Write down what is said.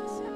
Jesus.